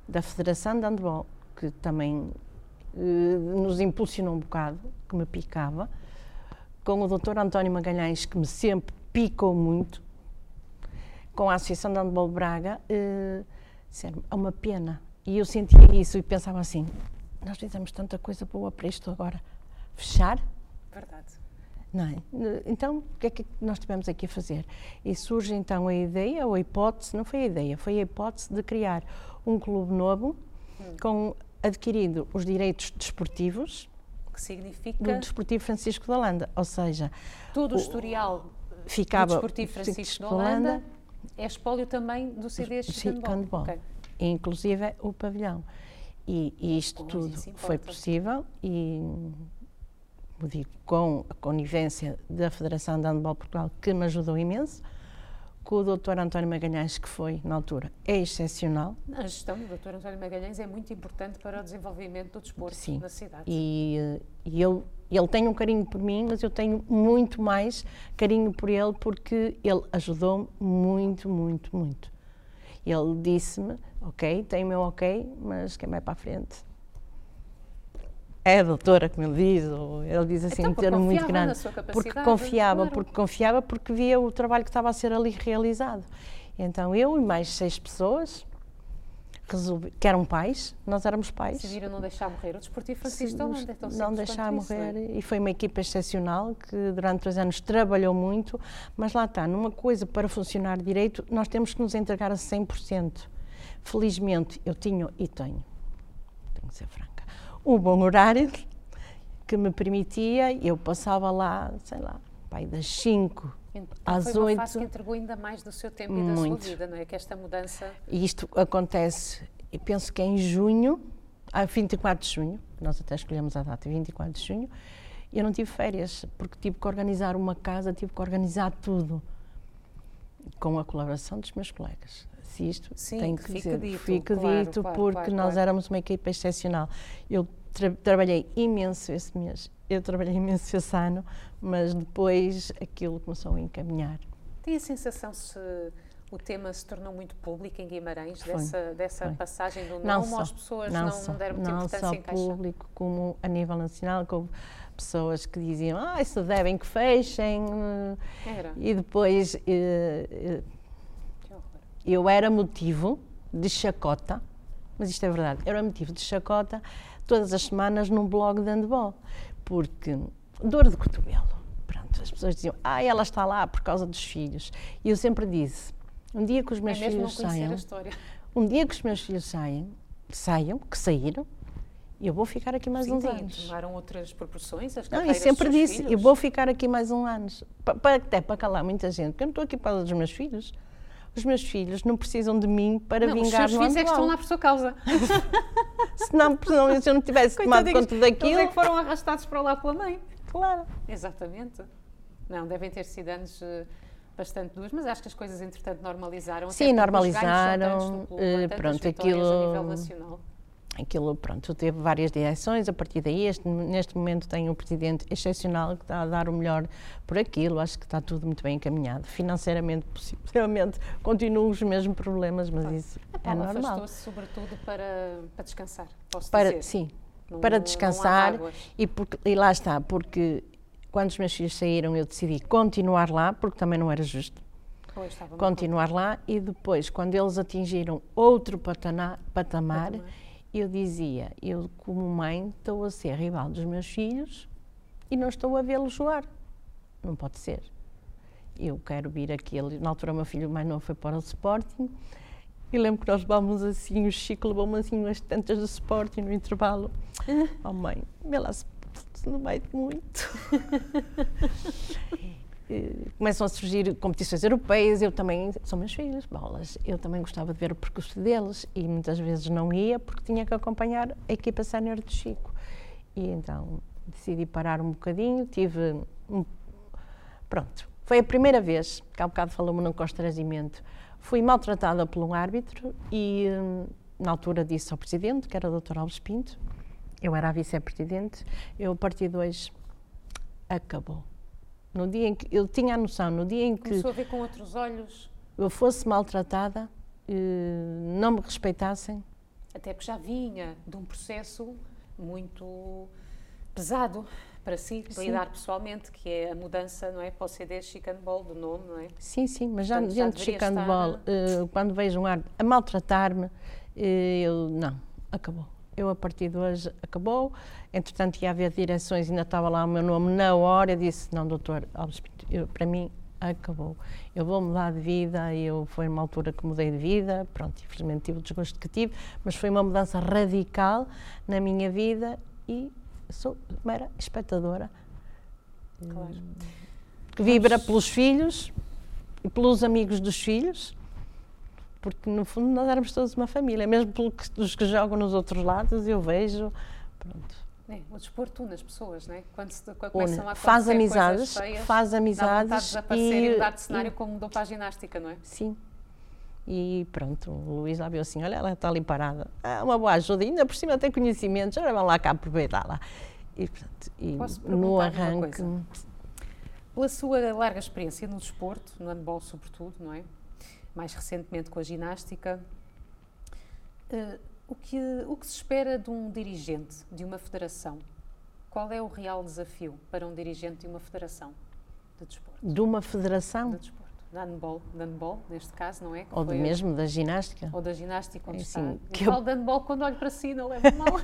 da Federação de Handball, que também eh, nos impulsionou um bocado, que me picava, com o Dr. António Magalhães, que me sempre picou muito, com a Associação de Handball Braga, eh, é uma pena e eu sentia isso e pensava assim: nós fizemos tanta coisa boa para isto agora. Fechar? Verdade. Não é? Então, o que é que nós tivemos aqui a fazer? E surge então a ideia, ou a hipótese, não foi a ideia, foi a hipótese de criar um clube novo, hum. com adquirindo os direitos desportivos. Que significa? Do Desportivo Francisco de Holanda. Ou seja. Todo o, o historial ficava do Desportivo Francisco de Holanda, é espólio também do CD Handball. Okay inclusive o pavilhão. E, e isto tudo foi possível e digo, com a conivência da Federação de Handball Portugal, que me ajudou imenso, com o Dr. António Magalhães, que foi, na altura, é excepcional. A gestão do Dr. António Magalhães é muito importante para o desenvolvimento do desporto Sim. na cidade. E, e ele, ele tem um carinho por mim, mas eu tenho muito mais carinho por ele, porque ele ajudou-me muito, muito, muito. Ele disse-me, ok, tem o meu ok, mas quem vai para a frente é a doutora, como ele diz, ou ele diz assim, então, um termo muito grande. Porque confiava, claro. porque confiava, porque via o trabalho que estava a ser ali realizado. Então eu e mais seis pessoas, resolvi, que eram pais, nós éramos pais. Decidiram não deixar morrer. O Desportivo Francisco não, então, não deixar morrer. Isso, é? E foi uma equipa excepcional que durante dois anos trabalhou muito, mas lá está, numa coisa para funcionar direito, nós temos que nos entregar a 100%. Felizmente eu tinha e tenho, tenho que ser franca, um bom horário que me permitia, eu passava lá, sei lá, pai das 5 então, às foi uma 8. fase que entregou ainda mais do seu tempo e da sua vida, não é? Que esta mudança. E isto acontece, eu penso que é em junho, a 24 de junho, nós até escolhemos a data, 24 de junho, eu não tive férias, porque tive que organizar uma casa, tive que organizar tudo, com a colaboração dos meus colegas. Isto Sim, tem que, que dizer, dito, fica claro, dito claro, porque claro, nós éramos uma equipa excepcional. Eu tra trabalhei imenso esse mês, eu trabalhei imenso esse ano, mas depois aquilo começou a encaminhar. Tem a sensação se o tema se tornou muito público em Guimarães, foi, dessa, dessa foi. passagem do nome, não só, as pessoas não, não, não deram muita não importância só em público, como a nível nacional, com pessoas que diziam, ah, isso devem que fechem. Era. E depois eh, eh, eu era motivo de chacota, mas isto é verdade, era motivo de chacota todas as semanas num blog de handball, porque dor de cotovelo. Pronto, as pessoas diziam, ah, ela está lá por causa dos filhos. E eu sempre disse, um dia que os meus é filhos saiam, um dia que os meus filhos saiam, saiam, que saíram, eu vou ficar aqui mais Sim, uns anos. tomaram outras proporções as Não, e sempre disse, filhos. eu vou ficar aqui mais um ano, até para calar muita gente, porque eu não estou aqui para dos meus filhos. Os meus filhos não precisam de mim para não, vingar os seus filhos é que estão lá por sua causa. se, não, se eu não tivesse tomado conta daquilo... Eles é que foram arrastados para lá pela mãe. Claro. Exatamente. Não, devem ter sido anos eh, bastante duros, mas acho que as coisas entretanto normalizaram. Sim, normalizaram. Clube, uh, pronto, aquilo. A nível nacional aquilo, pronto, teve várias direções, a partir daí, este, neste momento tem um presidente excepcional que está a dar o melhor por aquilo, acho que está tudo muito bem encaminhado. Financeiramente, possivelmente, continuam os mesmos problemas, mas isso a é normal. afastou-se sobretudo para, para descansar, posso para, dizer? Sim, não, para descansar e, porque, e lá está, porque quando os meus filhos saíram eu decidi continuar lá, porque também não era justo. Pois, continuar lá e depois, quando eles atingiram outro patamar, patamar eu dizia, eu como mãe estou a ser rival dos meus filhos e não estou a vê-los jogar. Não pode ser. Eu quero vir aqui, na altura o meu filho mais novo foi para o Sporting E lembro que nós vamos assim, o Chico levou-me assim umas tantas de suporte no intervalo. Oh mãe, vê lá não vai muito. começam a surgir competições europeias, eu também, são meus filhos, bolas, eu também gostava de ver o percurso deles e muitas vezes não ia porque tinha que acompanhar a equipa sénior de Chico. E então decidi parar um bocadinho, tive um, pronto, foi a primeira vez, que há bocado falou-me num constrangimento, fui maltratada por um árbitro e hum, na altura disse ao presidente, que era o Dr. Alves Pinto, eu era a vice-presidente, eu a partir de hoje acabou no dia em que eu tinha a noção, no dia em que começou a ver com outros olhos, eu fosse maltratada, eh, não me respeitassem. Até porque já vinha de um processo muito pesado para si, para sim. lidar pessoalmente, que é a mudança, não é, para o CD Chicken Ball do nome, não é? Sim, sim, mas já Portanto, dentro de Chicken Ball, uh, quando vejo um árbitro a maltratar-me, uh, eu não, acabou eu a partir de hoje acabou. Entretanto, ia haver direções, ainda estava lá o meu nome na hora. Eu disse: Não, doutor eu, para mim acabou. Eu vou mudar de vida. Eu foi uma altura que mudei de vida. Pronto, infelizmente tive o desgosto que tive, mas foi uma mudança radical na minha vida e sou mera espectadora. Claro. Que vibra pelos filhos e pelos amigos dos filhos porque no fundo nós éramos todos uma família, mesmo pelos que jogam nos outros lados, eu vejo, pronto. É, o desporto une as pessoas, né? quando, se, quando começam a faz amizades, feias, faz amizades dá e, mudar de cenário e, como mudou para a ginástica, não é? Sim. E pronto, o Luís lá viu assim, olha, ela está ali parada, é uma boa ajuda, ainda por cima tem conhecimentos, agora vamos lá cá aproveitá-la. E, pronto, e no arranque... Pela sua larga experiência no desporto, no handball sobretudo, não é? Mais recentemente com a ginástica. Uh, o, que, o que se espera de um dirigente de uma federação? Qual é o real desafio para um dirigente de uma federação de desporto? De uma federação? De desporto de handball, de handball, neste caso, não é? Que ou de mesmo da ginástica. Ou da ginástica, onde é assim, está. Que eu falo de handball quando olho para si, não leva mal.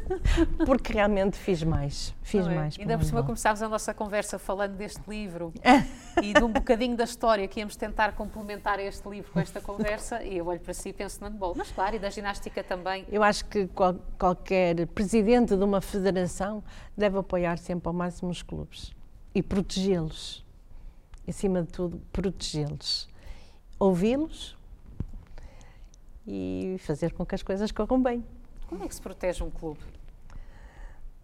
Porque realmente fiz mais, fiz é? mais. Ainda por cima começámos a nossa conversa falando deste livro e de um bocadinho da história que íamos tentar complementar este livro com esta conversa e eu olho para si e penso no handball. Mas claro, e da ginástica também. Eu acho que qual, qualquer presidente de uma federação deve apoiar sempre ao máximo os clubes e protegê-los acima de tudo, protegê-los, ouvi-los e fazer com que as coisas corram bem. Como é que se protege um clube?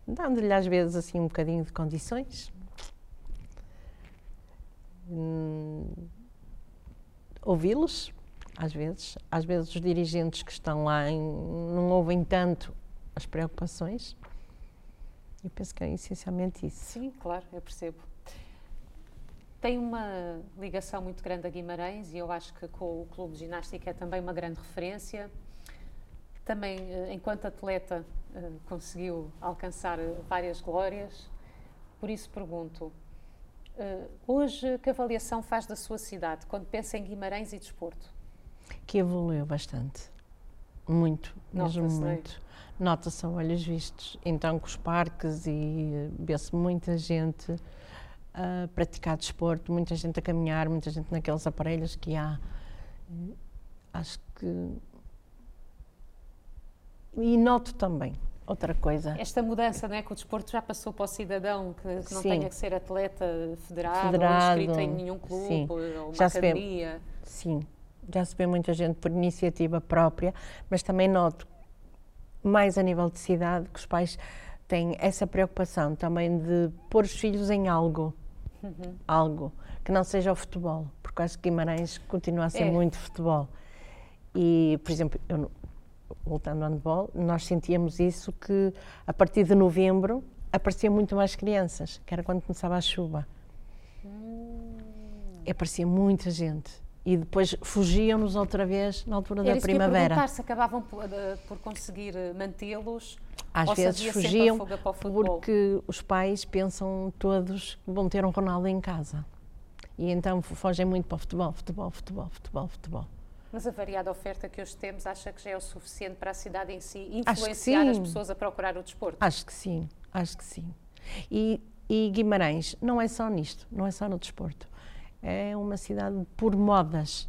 Dando-lhe às vezes assim um bocadinho de condições. Hum, ouvi-los, às vezes. Às vezes os dirigentes que estão lá em, não ouvem tanto as preocupações. Eu penso que é essencialmente isso. Sim, claro, eu percebo tem uma ligação muito grande a Guimarães e eu acho que com o Clube de Ginástica é também uma grande referência. Também, eh, enquanto atleta, eh, conseguiu alcançar eh, várias glórias. Por isso pergunto, hoje que avaliação faz da sua cidade quando pensa em Guimarães e desporto? Que evoluiu bastante. Muito, mesmo é? muito. Nota-se a olhos vistos. Então, com os parques e vê-se muita gente a praticar desporto, muita gente a caminhar, muita gente naqueles aparelhos que há. Acho que. E noto também outra coisa. Esta mudança, não é? Que o desporto já passou para o cidadão, que, que não tenha que ser atleta federado, federado ou inscrito em nenhum clube sim. ou uma já academia. Vê, sim, já se vê muita gente por iniciativa própria, mas também noto, mais a nível de cidade, que os pais têm essa preocupação também de pôr os filhos em algo uhum. algo que não seja o futebol, porque acho que Guimarães continua a ser é. muito futebol. E, por exemplo, eu, voltando ao handball, nós sentíamos isso que a partir de novembro apareciam muito mais crianças, que era quando começava a chuva. Hum. Aparecia muita gente. E depois fugiam-nos outra vez na altura era da primavera. Que se acabavam por, por conseguir mantê-los às vezes fugiam porque os pais pensam todos que vão ter um Ronaldo em casa. E então fogem muito para o futebol, futebol, futebol, futebol, futebol. Mas a variada oferta que hoje temos, acha que já é o suficiente para a cidade em si influenciar as pessoas a procurar o desporto? Acho que sim, acho que sim. E, e Guimarães não é só nisto, não é só no desporto. É uma cidade por modas.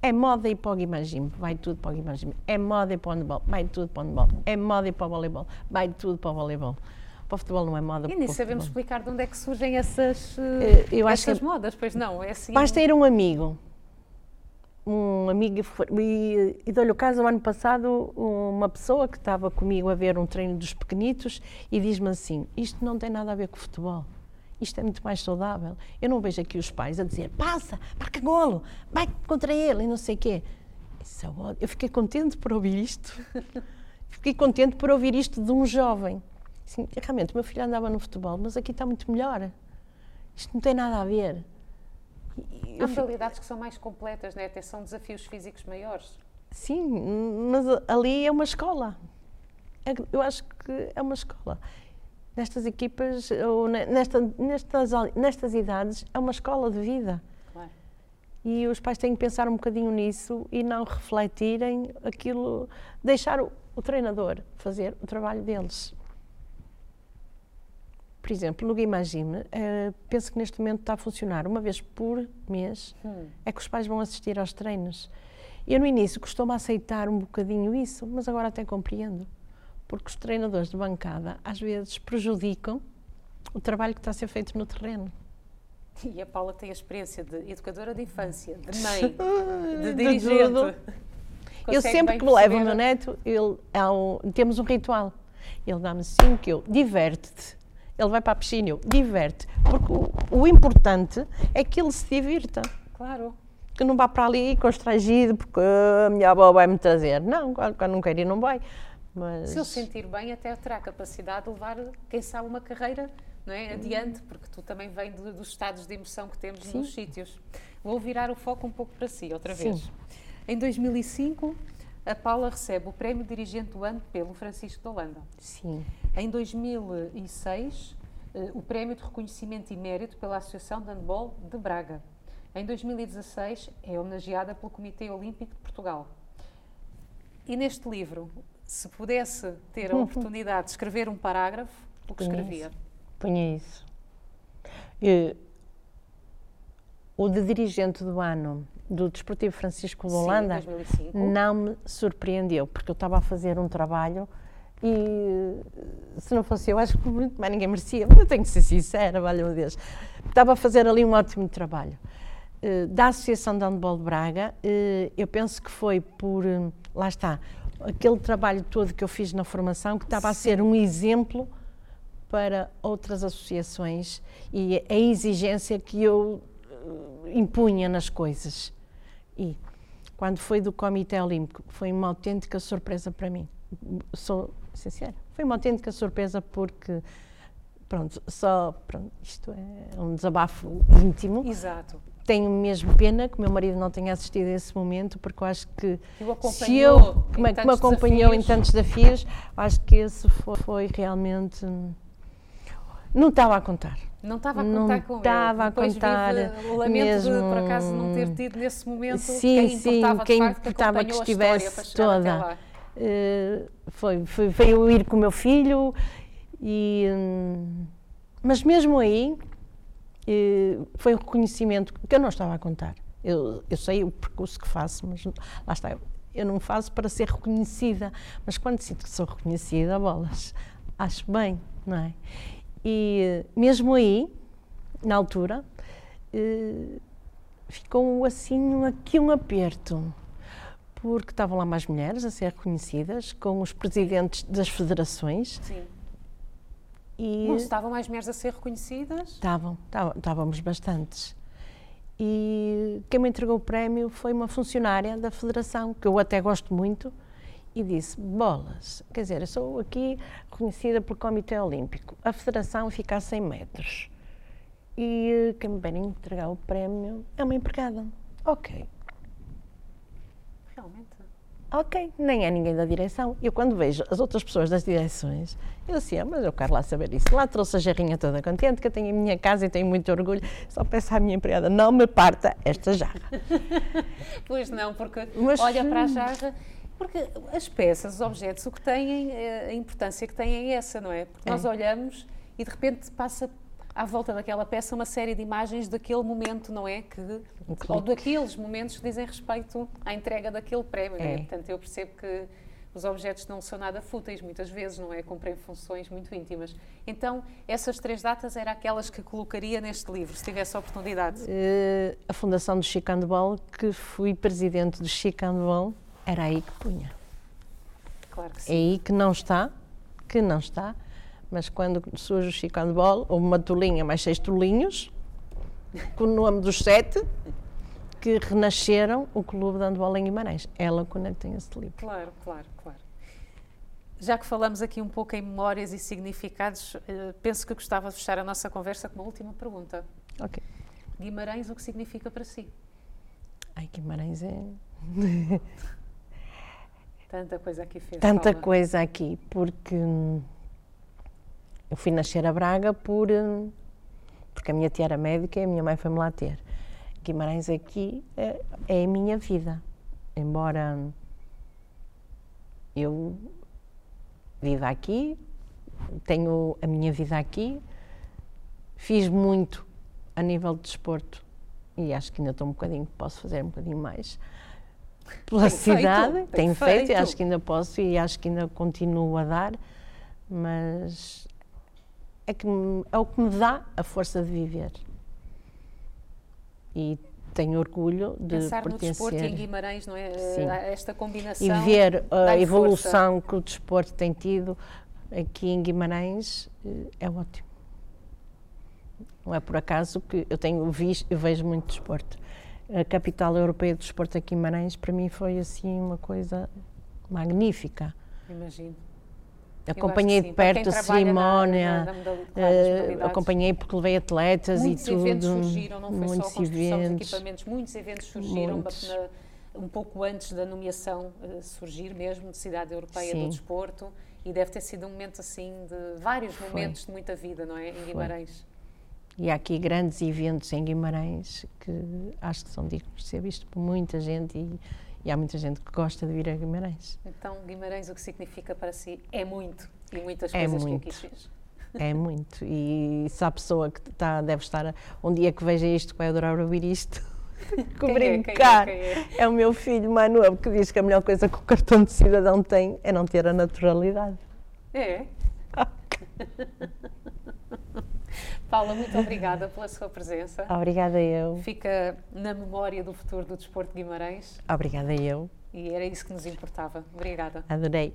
É moda ir para o Guimagime, vai tudo para o Guimagime. É moda ir para o handball, vai tudo para o handball. É moda ir para o voleibol, vai tudo para o voleibol. Para o futebol não é moda. E nem sabemos explicar de onde é que surgem essas, uh, eu essas que modas, pois não, é assim. Basta ir um amigo, um amigo, e, e dou-lhe o caso, o ano passado, uma pessoa que estava comigo a ver um treino dos pequenitos e diz-me assim, isto não tem nada a ver com futebol isto é muito mais saudável. Eu não vejo aqui os pais a dizer, passa, marca golo, vai contra ele e não sei o quê. Isso é ódio. Eu fiquei contente por ouvir isto. fiquei contente por ouvir isto de um jovem. Assim, realmente, o meu filho andava no futebol, mas aqui está muito melhor. Isto não tem nada a ver. Há modalidades que são mais completas, né? até são desafios físicos maiores. Sim, mas ali é uma escola. É, eu acho que é uma escola nestas equipas, ou nesta, nestas, nestas idades, é uma escola de vida. Claro. E os pais têm que pensar um bocadinho nisso e não refletirem aquilo, deixar o, o treinador fazer o trabalho deles. Por exemplo, no Guimagine, eh, penso que neste momento está a funcionar uma vez por mês, hum. é que os pais vão assistir aos treinos. Eu no início costumo aceitar um bocadinho isso, mas agora até compreendo porque os treinadores de bancada às vezes prejudicam o trabalho que está a ser feito no terreno. E a Paula tem a experiência de educadora de infância, de mãe, de dirigente. eu sempre que me levo o meu neto, ele, um, temos um ritual. Ele dá-me cinco, eu diverte-te. Ele vai para a piscina, eu diverte. Porque o, o, importante é que ele se divirta. Claro. Que não vá para ali constrangido porque a minha avó vai me trazer. Não, quando não quer ir, não vai. Mas... Se ele sentir bem, até terá capacidade de levar, quem sabe, uma carreira não é? adiante, porque tu também vem de, dos estados de emoção que temos Sim. nos sítios. Vou virar o foco um pouco para si, outra vez. Sim. Em 2005, a Paula recebe o Prémio Dirigente do Ano pelo Francisco de Holanda. Sim. Em 2006, eh, o Prémio de Reconhecimento e Mérito pela Associação de Handball de Braga. Em 2016, é homenageada pelo Comitê Olímpico de Portugal. E neste livro, se pudesse ter a oportunidade de escrever um parágrafo, o que escrevia? Punha isso. E, o de dirigente do ano do Desportivo Francisco de Holanda Sim, não me surpreendeu, porque eu estava a fazer um trabalho e se não fosse eu, acho que muito mais ninguém merecia, mas eu tenho que ser sincera, valha-me Deus. Estava a fazer ali um ótimo trabalho. Uh, da Associação de Handball de Braga, uh, eu penso que foi por, uh, lá está, aquele trabalho todo que eu fiz na formação, que estava Sim. a ser um exemplo para outras associações e a exigência que eu uh, impunha nas coisas. E quando foi do Comitê Olímpico, foi uma autêntica surpresa para mim. Sou sincera, foi uma autêntica surpresa porque pronto, só pronto, isto é um desabafo íntimo. Exato tenho mesmo pena que o meu marido não tenha assistido a esse momento, porque eu acho que se eu, que me, me acompanhou desafios. em tantos desafios, acho que esse foi, foi realmente. Não estava a contar. Não estava a contar não com estava a contar. o lamento mesmo, de, por acaso, não ter tido nesse momento sim, quem importava, sim, quem facto, importava que estivesse toda. Uh, foi, foi, veio ir com o meu filho, e, hum, mas mesmo aí, foi um reconhecimento que eu não estava a contar. Eu, eu sei o percurso que faço, mas lá está, eu, eu não faço para ser reconhecida, mas quando sinto que sou reconhecida, bolas, acho bem, não é? E mesmo aí, na altura, eh, ficou assim aqui um aperto, porque estavam lá mais mulheres a ser reconhecidas, com os presidentes das federações. Sim. E Não estavam mais mulheres a ser reconhecidas? Estavam, estávamos bastantes. E quem me entregou o prémio foi uma funcionária da Federação, que eu até gosto muito, e disse: Bolas, quer dizer, eu sou aqui reconhecida pelo Comitê Olímpico, a Federação fica a 100 metros. E quem me vem entregar o prémio é uma empregada. Ok. Ok, nem é ninguém da direção. Eu quando vejo as outras pessoas das direções, eu assim, ah, mas eu quero lá saber isso. Lá trouxe a jarrinha toda contente, que eu tenho a minha casa e tenho muito orgulho. Só peço à minha empregada, não me parta esta jarra. pois não, porque mas, olha para a jarra, porque as peças, os objetos, o que têm, eh, a importância que têm é essa, não é? Porque nós é. olhamos e de repente passa à volta daquela peça uma série de imagens daquele momento, não é? Que, ou daqueles momentos que dizem respeito à entrega daquele prémio. É? Portanto, eu percebo que os objetos não são nada fúteis, muitas vezes, não é? Cumprem funções muito íntimas. Então, essas três datas eram aquelas que colocaria neste livro, se tivesse a oportunidade? Uh, a Fundação do Chico Handball, que fui presidente do Chico Handball, era aí que punha. Claro que sim. É aí que não está, que não está, mas quando surge o Chico Handball, houve uma tolinha mais seis tolinhos, com o nome dos sete, que renasceram o Clube de Handball em Guimarães. Ela quando tem esse livro. Claro, claro, claro. Já que falamos aqui um pouco em memórias e significados, eh, penso que gostava de fechar a nossa conversa com uma última pergunta. Ok. Guimarães, o que significa para si? Ai, Guimarães é. Tanta coisa aqui fez. Tanta coisa aqui, porque hum, eu fui nascer a Braga por, hum, porque a minha tia era médica e a minha mãe foi-me lá ter. Guimarães aqui é, é a minha vida. Embora eu viva aqui, tenho a minha vida aqui, fiz muito a nível de desporto e acho que ainda estou um bocadinho, posso fazer um bocadinho mais pela tem cidade, feito, tenho feito, feito, acho que ainda posso e acho que ainda continuo a dar, mas é, que, é o que me dá a força de viver e tenho orgulho de Pensar pertencer. no desporto e em Guimarães, não é? Sim. Esta combinação. E ver a evolução força. que o desporto tem tido aqui em Guimarães eh, é ótimo. Não é por acaso que eu tenho visto, eu vejo muito desporto. A capital europeia do desporto aqui em Guimarães para mim foi assim uma coisa magnífica. Imagino. Acompanhei de perto a cerimónia, uh, acompanhei porque levei atletas muitos e tudo. Muitos eventos surgiram, não foi muitos só a construção eventos, dos equipamentos, muitos eventos surgiram muitos. Na, um pouco antes da nomeação uh, surgir mesmo, de Cidade Europeia Sim. do Desporto, e deve ter sido um momento assim de vários foi. momentos de muita vida, não é? Em Guimarães. Foi. E há aqui grandes eventos em Guimarães que acho que são dignos de ser vistos por muita gente e e há muita gente que gosta de vir a Guimarães. Então, Guimarães, o que significa para si é muito e muitas é coisas muito. que aqui fez. É muito. E se há pessoa que está, deve estar, um dia que veja isto, vai adorar ouvir isto, que é, brincar. É, é, é? é, o meu filho Manuel que diz que a melhor coisa que o cartão de cidadão tem é não ter a naturalidade. É? Paula, muito obrigada pela sua presença. Obrigada eu. Fica na memória do futuro do desporto de Guimarães. Obrigada eu. E era isso que nos importava. Obrigada. Adorei.